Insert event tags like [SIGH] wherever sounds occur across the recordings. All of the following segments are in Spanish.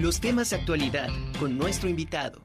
Los temas de actualidad con nuestro invitado.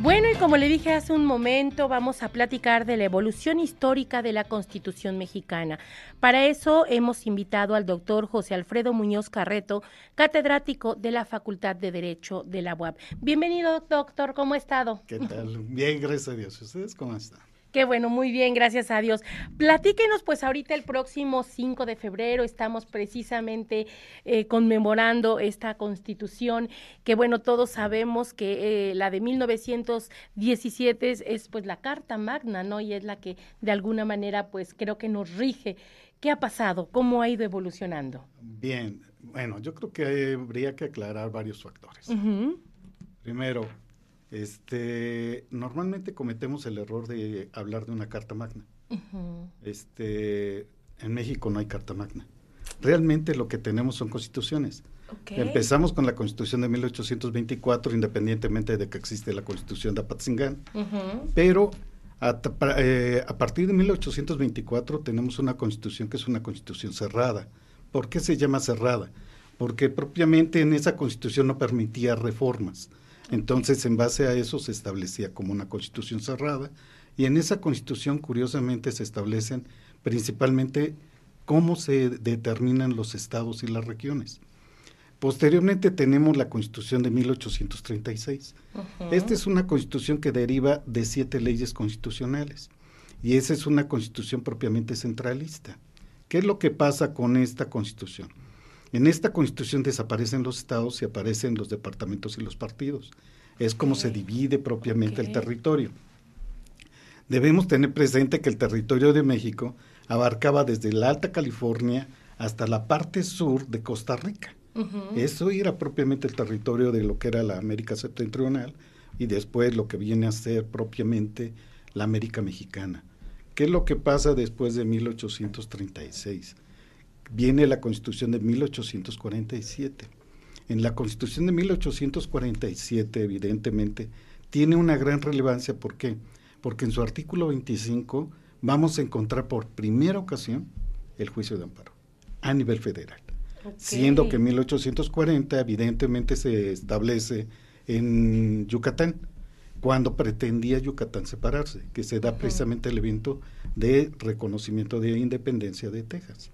Bueno, y como le dije hace un momento, vamos a platicar de la evolución histórica de la Constitución mexicana. Para eso hemos invitado al doctor José Alfredo Muñoz Carreto, catedrático de la Facultad de Derecho de la UAP. Bienvenido, doctor, ¿cómo ha estado? ¿Qué tal? Bien, gracias a Dios. ¿Ustedes cómo están? Qué bueno, muy bien, gracias a Dios. Platíquenos, pues ahorita el próximo 5 de febrero estamos precisamente eh, conmemorando esta constitución, que bueno, todos sabemos que eh, la de 1917 es, es, pues la Carta Magna, ¿no? Y es la que de alguna manera pues creo que nos rige. ¿Qué ha pasado? ¿Cómo ha ido evolucionando? Bien, bueno, yo creo que habría que aclarar varios factores. Primero, este, normalmente cometemos el error de hablar de una carta magna. Este, en México no hay carta magna. Realmente lo que tenemos son constituciones. Empezamos con la constitución de 1824, independientemente de que existe la constitución de Apatzingán. Pero a, eh, a, partir de 1824 tenemos una constitución que es una constitución cerrada. ¿Por qué se llama cerrada? Porque propiamente en esa constitución no permitía reformas. Entonces, en base a eso se establecía como una constitución cerrada y en esa constitución, curiosamente, se establecen principalmente cómo se determinan los estados y las regiones. Posteriormente tenemos la constitución de 1836. Esta es una constitución que deriva de siete leyes constitucionales y esa es una constitución propiamente centralista. ¿Qué es lo que pasa con esta constitución? En esta constitución desaparecen los estados y aparecen los departamentos y los partidos. Es como se divide propiamente el territorio. Debemos tener presente que el territorio de México abarcaba desde la Alta California hasta la parte sur de Costa Rica. Eso era propiamente el territorio de lo que era la América septentrional y después lo que viene a ser propiamente la América mexicana. ¿Qué es lo que pasa después de 1836? Viene la Constitución de 1847. En la Constitución de 1847, evidentemente, tiene una gran relevancia. ¿Por qué? Porque en su artículo 25 vamos a encontrar por primera ocasión el juicio de amparo a nivel federal. Siendo que en 1840 evidentemente se establece en Yucatán, cuando pretendía Yucatán separarse, que se da precisamente el evento de reconocimiento de independencia de Texas.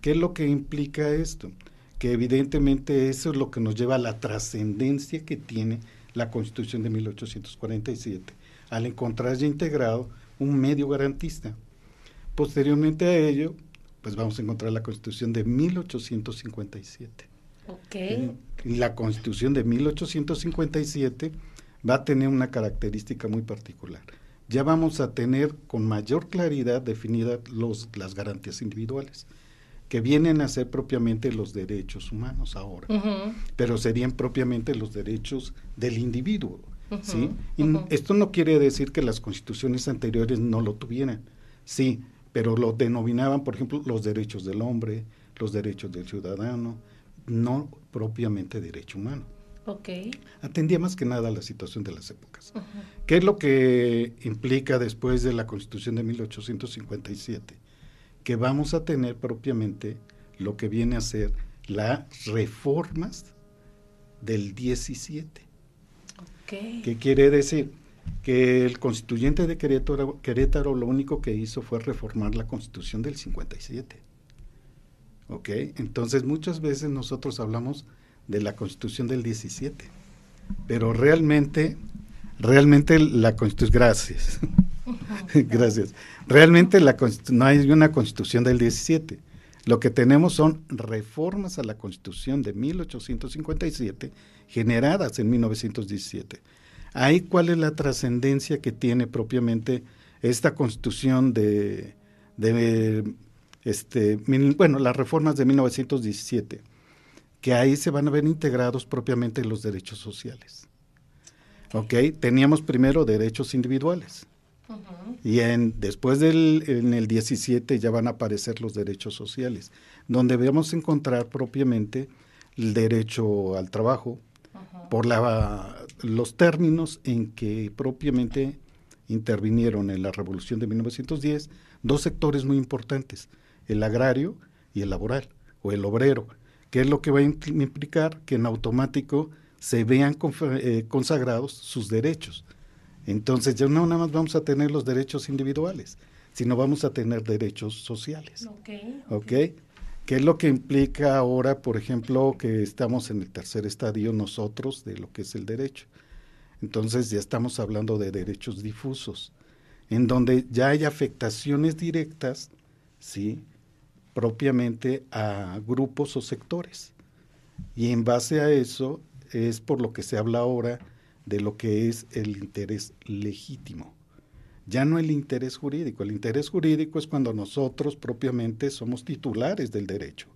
¿Qué es lo que implica esto? Que evidentemente eso es lo que nos lleva a la trascendencia que tiene la Constitución de 1847, al encontrar ya integrado un medio garantista. Posteriormente a ello, pues vamos a encontrar la Constitución de 1857. Okay. La Constitución de 1857 va a tener una característica muy particular. Ya vamos a tener con mayor claridad definidas los, las garantías individuales que vienen a ser propiamente los derechos humanos ahora, pero serían propiamente los derechos del individuo. ¿sí? Y esto no quiere decir que las constituciones anteriores no lo tuvieran, sí, pero lo denominaban, por ejemplo, los derechos del hombre, los derechos del ciudadano, no propiamente derecho humano. Okay. Atendía más que nada a la situación de las épocas. ¿Qué es lo que implica después de la Constitución de 1857? Que vamos a tener propiamente lo que viene a ser las reformas del 17. ¿Qué quiere decir? Que el constituyente de Querétaro, Querétaro lo único que hizo fue reformar la constitución del 57. ¿Ok? Entonces muchas veces nosotros hablamos de la constitución del 17, pero realmente, realmente la constitución, gracias, [LAUGHS] Gracias. Realmente no hay una constitución del 17. Lo que tenemos son reformas a la constitución de 1857 generadas en 1917. Ahí cuál es la trascendencia que tiene propiamente esta constitución de, de este, bueno, las reformas de 1917, que ahí se van a ver integrados propiamente los derechos sociales. ¿Ok? Teníamos primero derechos individuales y en, después del en el 17 ya van a aparecer los derechos sociales, donde vamos a encontrar propiamente el derecho al trabajo, por la, los términos en que propiamente intervinieron en la revolución de 1910 dos sectores muy importantes, el agrario y el laboral, o el obrero, ¿Qué es lo que va a implicar? Que en automático se vean eh, consagrados sus derechos. Entonces ya no nada más vamos a tener los derechos individuales, sino vamos a tener derechos sociales. Okay, ¿Ok? ¿Qué es lo que implica ahora, por ejemplo, que estamos en el tercer estadio nosotros de lo que es el derecho? Entonces ya estamos hablando de derechos difusos, en donde ya hay afectaciones directas, ¿sí? propiamente a grupos o sectores. Y en base a eso es por lo que se habla ahora de lo que es el interés legítimo. Ya no el interés jurídico. El interés jurídico es cuando nosotros propiamente somos titulares del derecho.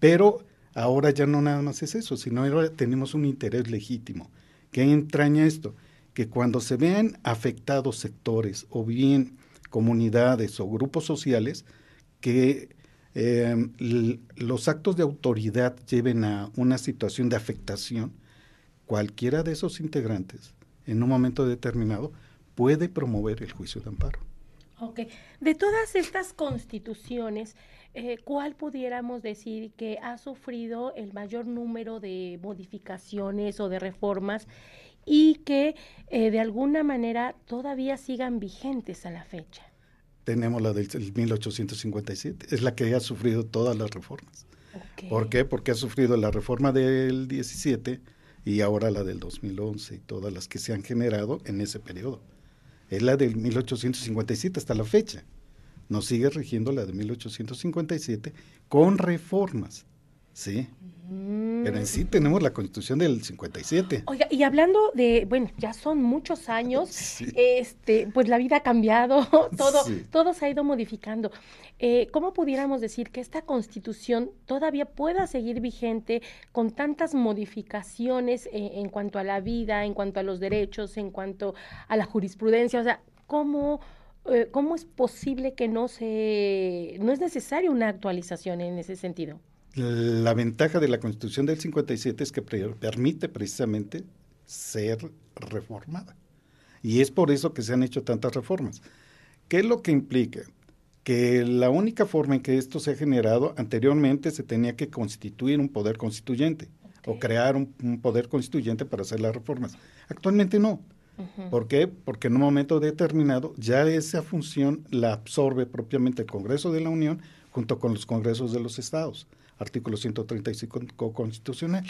Pero ahora ya no nada más es eso, sino ahora tenemos un interés legítimo. ¿Qué entraña esto? Que cuando se vean afectados sectores o bien comunidades o grupos sociales que eh, los actos de autoridad lleven a una situación de afectación, cualquiera de esos integrantes, en un momento determinado, puede promover el juicio de amparo. Ok. De todas estas constituciones, eh, ¿cuál pudiéramos decir que ha sufrido el mayor número de modificaciones o de reformas y que eh, de alguna manera todavía sigan vigentes a la fecha? tenemos la del 1857, es la que ha sufrido todas las reformas. ¿Por qué? Porque ha sufrido la reforma del 17 y ahora la del 2011 y todas las que se han generado en ese periodo. Es la del 1857 hasta la fecha. Nos sigue rigiendo la de 1857 con reformas. ¿Sí? Pero en sí tenemos la constitución del 57. Oiga, y hablando de, bueno, ya son muchos años, [LAUGHS] este, pues la vida ha cambiado, [LAUGHS] todo, todo se ha ido modificando. Eh, ¿Cómo pudiéramos decir que esta constitución todavía pueda seguir vigente con tantas modificaciones eh, en cuanto a la vida, en cuanto a los derechos, en cuanto a la jurisprudencia? O sea, ¿cómo... Eh, ¿Cómo es posible que no se, no es necesaria una actualización en ese sentido? La ventaja de la Constitución del 57 es que permite precisamente ser reformada. Y es por eso que se han hecho tantas reformas. ¿Qué es lo que implica? Que la única forma en que esto se ha generado, anteriormente se tenía que constituir un poder constituyente o crear un, poder constituyente para hacer las reformas. Actualmente no. ¿Por qué? Porque en un momento determinado ya esa función la absorbe propiamente el Congreso de la Unión junto con los congresos de los estados artículo 135 constitucional.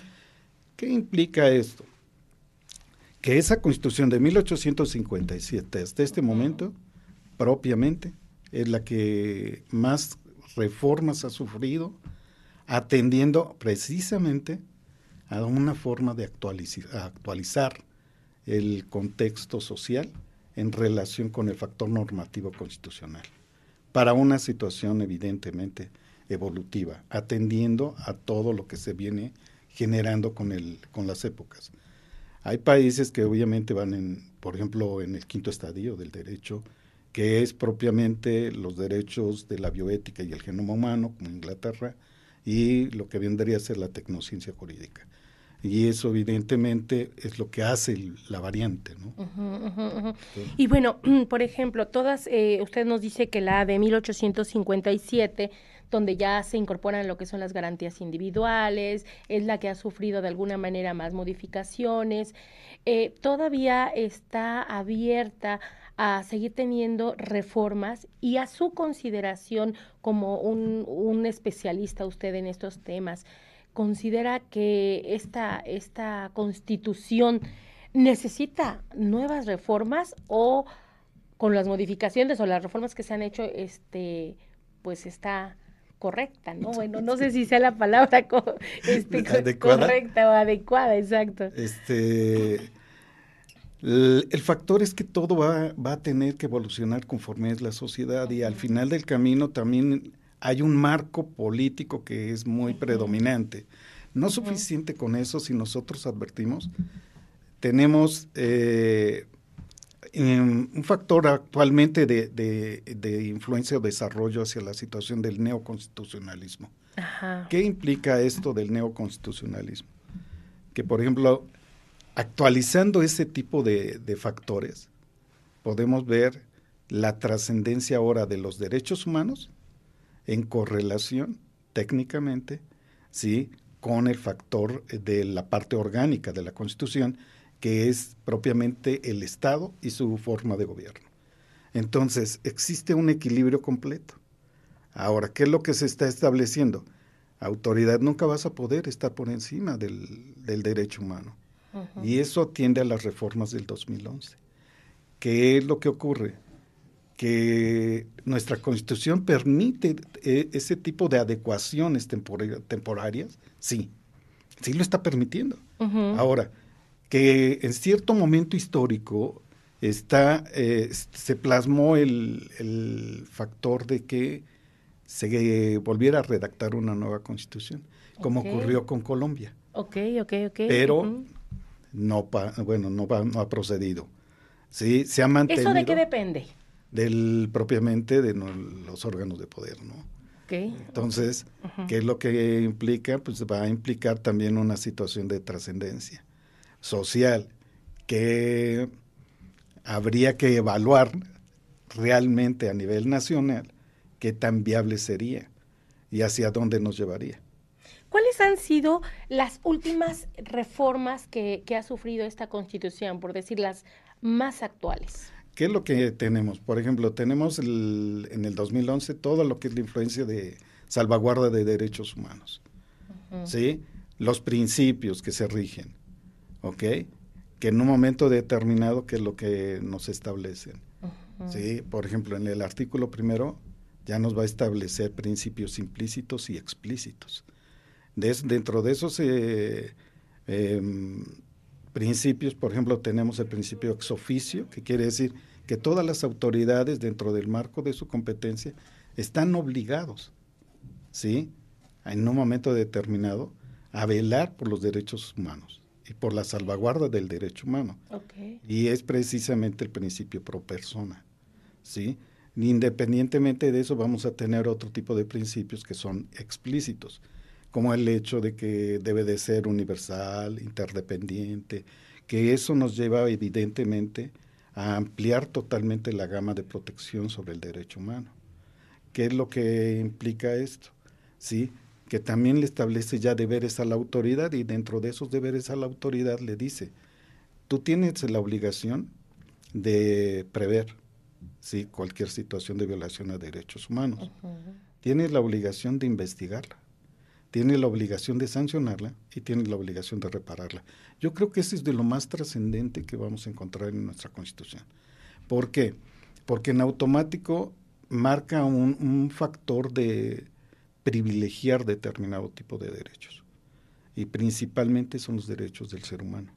¿Qué implica esto? Que esa constitución de 1857 hasta este momento, propiamente, es la que más reformas ha sufrido, atendiendo precisamente a una forma de actualizar, actualizar el contexto social en relación con el factor normativo constitucional, para una situación evidentemente evolutiva, atendiendo a todo lo que se viene generando con, el, con las épocas. Hay países que obviamente van en, por ejemplo, en el quinto estadio del derecho, que es propiamente los derechos de la bioética y el genoma humano, como Inglaterra, y lo que vendría a ser la tecnociencia jurídica. Y eso evidentemente es lo que hace la variante. ¿no? Y bueno, [CLEARS THROAT] por ejemplo, todas, eh, usted nos dice que la de 1857 donde ya se incorporan lo que son las garantías individuales, es la que ha sufrido de alguna manera más modificaciones, eh, todavía está abierta a seguir teniendo reformas y a su consideración como un, un especialista usted en estos temas, considera que esta, esta constitución necesita nuevas reformas o con las modificaciones o las reformas que se han hecho, este, pues está correcta, ¿no? [LAUGHS] Bueno, no sé si sea la palabra este, correcta o adecuada, exacto. Este, el, factor es que todo va, va, a tener que evolucionar conforme es la sociedad y al final del camino también hay un marco político que es muy predominante. No suficiente con eso si nosotros advertimos. Tenemos eh, un factor actualmente de, de, influencia o desarrollo hacia la situación del neoconstitucionalismo. ¿Qué implica esto del neoconstitucionalismo? Que, por ejemplo, actualizando ese tipo de, de factores, podemos ver la trascendencia ahora de los derechos humanos en correlación técnicamente, ¿sí? con el factor de la parte orgánica de la Constitución, que es propiamente el Estado y su forma de gobierno. Entonces, existe un equilibrio completo. Ahora, ¿qué es lo que se está estableciendo? Autoridad nunca vas a poder estar por encima del, derecho humano. Y eso atiende a las reformas del 2011. ¿Qué es lo que ocurre? Que nuestra constitución permite eh, ese tipo de adecuaciones temporarias, sí, sí lo está permitiendo. Ahora, que en cierto momento histórico está, eh, se plasmó el, factor de que se volviera a redactar una nueva constitución, como ocurrió con Colombia. Ok, ok, ok. Pero no, bueno, no, no ha procedido. Sí, se ha mantenido. ¿Eso de qué depende? Del propiamente de los órganos de poder, ¿no? Okay. Entonces, ¿qué es lo que implica? Pues va a implicar también una situación de trascendencia social que habría que evaluar realmente a nivel nacional qué tan viable sería y hacia dónde nos llevaría. ¿Cuáles han sido las últimas reformas que, ha sufrido esta constitución, por decir las más actuales? ¿Qué es lo que tenemos? Por ejemplo, tenemos en el 2011 todo lo que es la influencia de salvaguarda de derechos humanos, ¿sí? Los principios que se rigen, ¿ok? Que en un momento determinado, ¿qué es lo que nos establecen? ¿Sí? Por ejemplo, en el artículo primero ya nos va a establecer principios implícitos y explícitos. dentro de esos eh, em, principios, por ejemplo, tenemos el principio ex oficio, que quiere decir que todas las autoridades dentro del marco de su competencia están obligados, ¿sí? En un momento determinado, a velar por los derechos humanos y por la salvaguarda del derecho humano. Y es precisamente el principio pro persona, ¿sí? Independientemente de eso, vamos a tener otro tipo de principios que son explícitos, como el hecho de que debe de ser universal, interdependiente, que eso nos lleva evidentemente a ampliar totalmente la gama de protección sobre el derecho humano. ¿Qué es lo que implica esto? ¿Sí? Que también le establece ya deberes a la autoridad y dentro de esos deberes a la autoridad le dice, tú tienes la obligación de prever ¿sí? cualquier situación de violación a derechos humanos. Tienes la obligación de investigarla, tienes la obligación de sancionarla y tienes la obligación de repararla. Yo creo que eso es de lo más trascendente que vamos a encontrar en nuestra Constitución. ¿Por qué? Porque en automático marca un factor de, privilegiar determinado tipo de derechos. Y principalmente son los derechos del ser humano.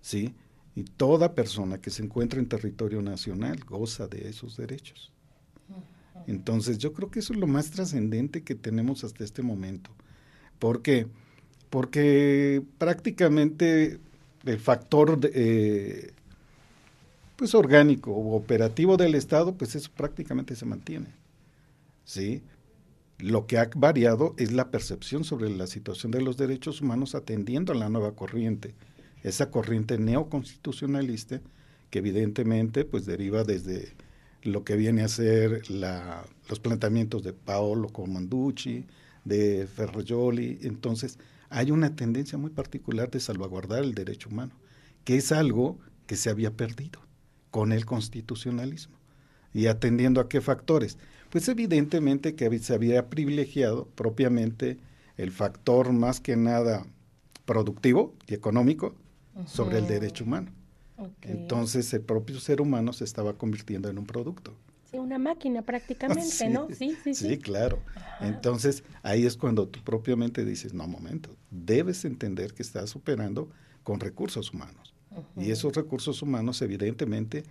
¿Sí? Y toda persona que se encuentra en territorio nacional goza de esos derechos. Entonces yo creo que eso es lo más trascendente que tenemos hasta este momento. ¿Por qué? Porque prácticamente el factor eh, pues orgánico o operativo del Estado, pues eso prácticamente se mantiene. ¿Sí? Lo que ha variado es la percepción sobre la situación de los derechos humanos atendiendo a la nueva corriente, esa corriente neoconstitucionalista que evidentemente pues deriva desde lo que viene a ser los planteamientos de Paolo Comanducci, de Ferrajoli. Entonces, hay una tendencia muy particular de salvaguardar el derecho humano, que es algo que se había perdido con el constitucionalismo. ¿Y atendiendo a qué factores? Pues evidentemente que se había privilegiado propiamente el factor más que nada productivo y económico sobre el derecho humano. Entonces el propio ser humano se estaba convirtiendo en un producto. Sí, una máquina prácticamente, [LAUGHS] ¿no? Sí, sí, sí. Sí, claro. Entonces ahí es cuando tú propiamente dices, no, momento, debes entender que estás operando con recursos humanos. Y esos recursos humanos evidentemente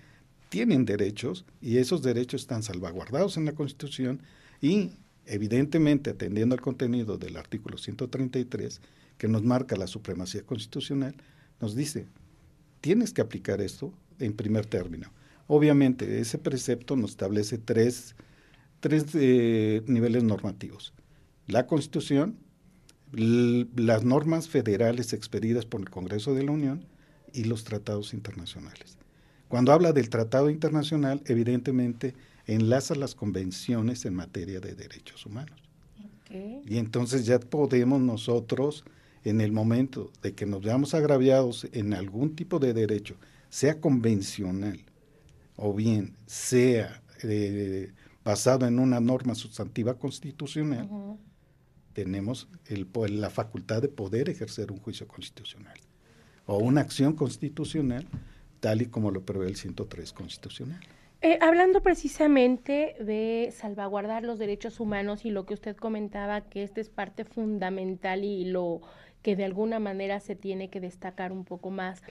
tienen derechos y esos derechos están salvaguardados en la Constitución y evidentemente atendiendo al contenido del artículo 133 que nos marca la supremacía constitucional, nos dice, tienes que aplicar esto en primer término. Obviamente, ese precepto nos establece tres, tres eh, niveles normativos. La Constitución, las normas federales expedidas por el Congreso de la Unión y los tratados internacionales. Cuando habla del tratado internacional, evidentemente enlaza las convenciones en materia de derechos humanos. Y entonces ya podemos nosotros en el momento de que nos veamos agraviados en algún tipo de derecho, sea convencional o bien sea eh, basado en una norma sustantiva constitucional, tenemos el, la facultad de poder ejercer un juicio constitucional o una acción constitucional tal y como lo prevé el 103 constitucional. Eh, hablando precisamente de salvaguardar los derechos humanos y lo que usted comentaba, que esta es parte fundamental y lo que de alguna manera se tiene que destacar un poco más.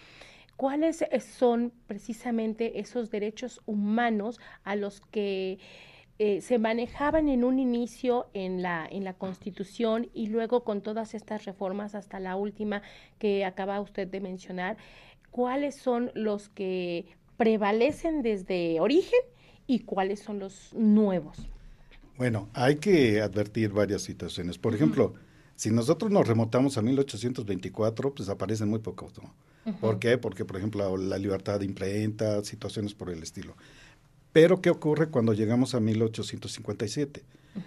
¿Cuáles son precisamente esos derechos humanos a los que eh, se manejaban en un inicio en la, en la Constitución y luego con todas estas reformas hasta la última que acaba usted de mencionar? ¿Cuáles son los que prevalecen desde origen y cuáles son los nuevos? Bueno, hay que advertir varias situaciones. Por ejemplo, si nosotros nos remontamos a 1824, pues aparecen muy pocos. ¿Por qué? Porque, por ejemplo, la libertad de imprenta, situaciones por el estilo. Pero, ¿qué ocurre cuando llegamos a 1857?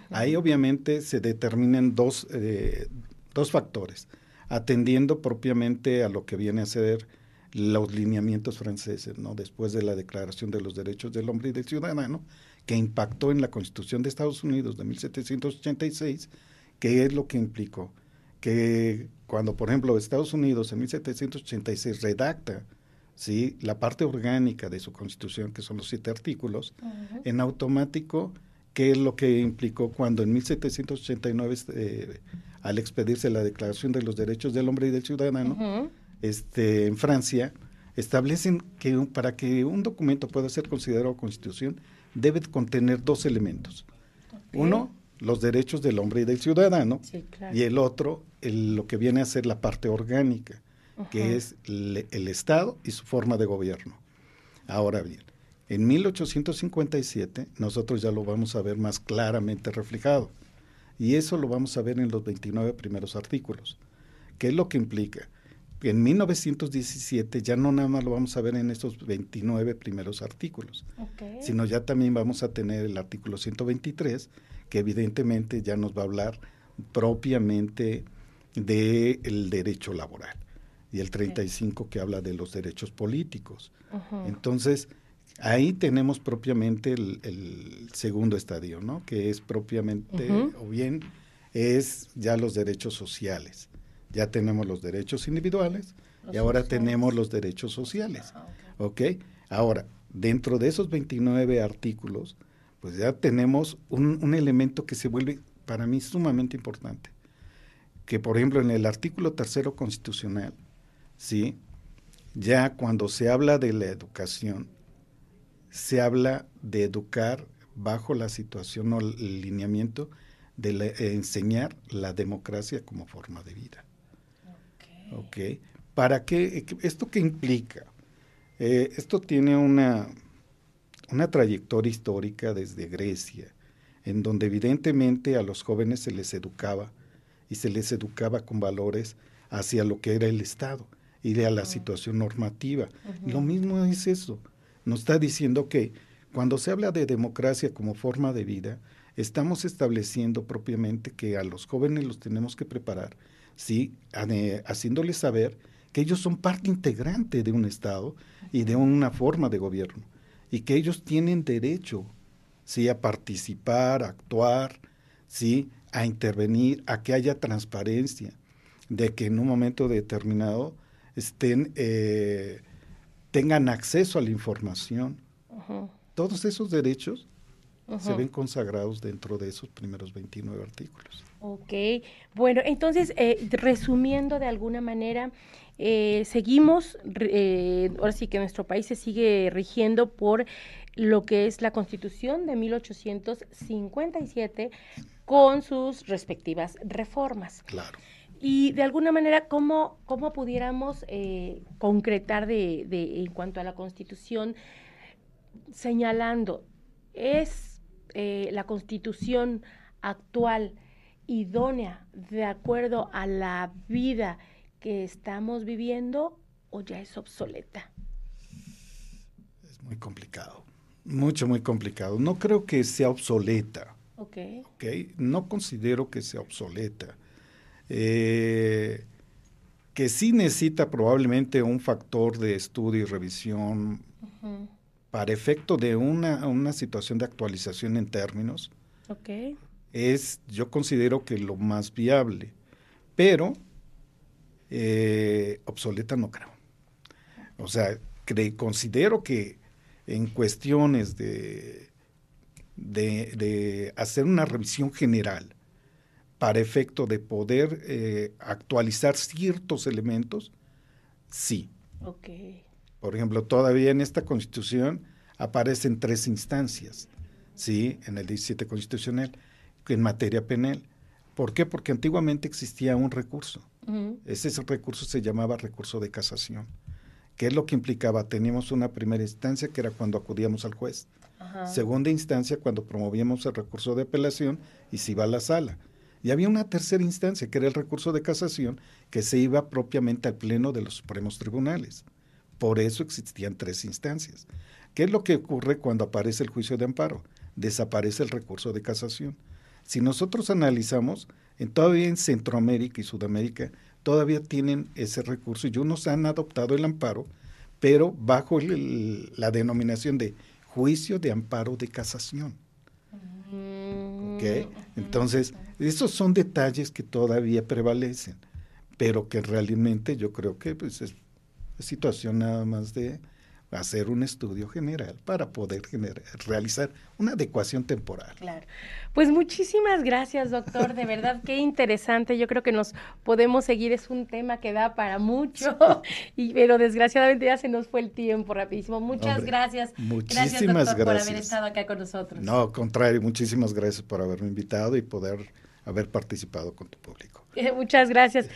Ahí obviamente se determinan dos, eh, dos factores, atendiendo propiamente a lo que viene a ser los lineamientos franceses, ¿no? Después de la Declaración de los Derechos del Hombre y del Ciudadano, que impactó en la Constitución de Estados Unidos de 1786, que es lo que implicó que cuando, por ejemplo, Estados Unidos en 1786 redacta ¿sí? la parte orgánica de su constitución, que son los siete artículos, en automático, ¿qué es lo que implicó cuando en 1789, este, al expedirse la Declaración de los Derechos del Hombre y del Ciudadano, este, en Francia, establecen que para que un documento pueda ser considerado constitución, debe contener dos elementos. Uno, los derechos del hombre y del ciudadano, y el otro, lo que viene a ser la parte orgánica, que es el, Estado y su forma de gobierno. Ahora bien, en 1857 nosotros ya lo vamos a ver más claramente reflejado, y eso lo vamos a ver en los 29 primeros artículos. ¿Qué es lo que implica? En 1917 ya no nada más lo vamos a ver en estos 29 primeros artículos, sino ya también vamos a tener el artículo 123, que evidentemente ya nos va a hablar propiamente del derecho laboral, y el 35 que habla de los derechos políticos. Entonces, ahí tenemos propiamente el, segundo estadio, ¿no? Que es propiamente, o bien, es ya los derechos sociales ya tenemos los derechos individuales y ahora tenemos los derechos sociales. Ah, ¿Ok? Ahora, dentro de esos 29 artículos, pues ya tenemos un, elemento que se vuelve para mí sumamente importante. Que, por ejemplo, en el artículo tercero constitucional, ¿sí? Ya cuando se habla de la educación, se habla de educar bajo la situación o el lineamiento de enseñar la democracia como forma de vida. ¿Ok? ¿Para qué? ¿Esto qué implica? Eh, esto tiene una, una trayectoria histórica desde Grecia, en donde evidentemente a los jóvenes se les educaba y se les educaba con valores hacia lo que era el Estado y a la situación normativa. Lo mismo es eso. Nos está diciendo que cuando se habla de democracia como forma de vida, estamos estableciendo propiamente que a los jóvenes los tenemos que preparar ¿sí? haciéndoles saber que ellos son parte integrante de un Estado y de una forma de gobierno y que ellos tienen derecho ¿sí? a participar, a actuar, ¿sí? a intervenir, a que haya transparencia, de que en un momento determinado estén, eh, tengan acceso a la información. Todos esos derechos se ven consagrados dentro de esos primeros 29 artículos. Ok, bueno, entonces, eh, resumiendo de alguna manera, eh, seguimos, eh, ahora sí que nuestro país se sigue rigiendo por lo que es la Constitución de 1857 con sus respectivas reformas. Claro. Y de alguna manera, ¿cómo, cómo pudiéramos concretar de, de, en cuanto a la Constitución, señalando, es la Constitución actual, idónea de acuerdo a la vida que estamos viviendo o ya es obsoleta? Es muy complicado, mucho, muy complicado. No creo que sea obsoleta. Ok. okay? No considero que sea obsoleta. Eh, que sí necesita probablemente un factor de estudio y revisión para efecto de una, una, situación de actualización en términos, okay. es, yo considero que lo más viable, pero eh, obsoleta no creo. O sea, considero que en cuestiones de, de, hacer una revisión general para efecto de poder eh, actualizar ciertos elementos, sí. Okay. Por ejemplo, todavía en esta constitución aparecen tres instancias, ¿sí? En el 17 constitucional, en materia penal. ¿Por qué? Porque antiguamente existía un recurso. ese, recurso se llamaba recurso de casación. ¿Qué es lo que implicaba? Teníamos una primera instancia que era cuando acudíamos al juez. Segunda instancia cuando promovíamos el recurso de apelación y se iba a la sala. Y había una tercera instancia que era el recurso de casación que se iba propiamente al pleno de los supremos tribunales. Por eso existían tres instancias. ¿Qué es lo que ocurre cuando aparece el juicio de amparo? Desaparece el recurso de casación. Si nosotros analizamos, en, todavía en Centroamérica y Sudamérica todavía tienen ese recurso y unos han adoptado el amparo, pero bajo la denominación de juicio de amparo de casación. Mm. Entonces, esos son detalles que todavía prevalecen, pero que realmente yo creo que pues, es situación nada más de hacer un estudio general para poder realizar una adecuación temporal. Claro. Pues muchísimas gracias, doctor. De verdad, qué interesante. Yo creo que nos podemos seguir. Es un tema que da para mucho, [LAUGHS] y, pero desgraciadamente ya se nos fue el tiempo rapidísimo. Muchas gracias. Muchísimas gracias, por haber estado acá con nosotros. No, al contrario, muchísimas gracias por haberme invitado y poder haber participado con tu público. [LAUGHS] muchas gracias.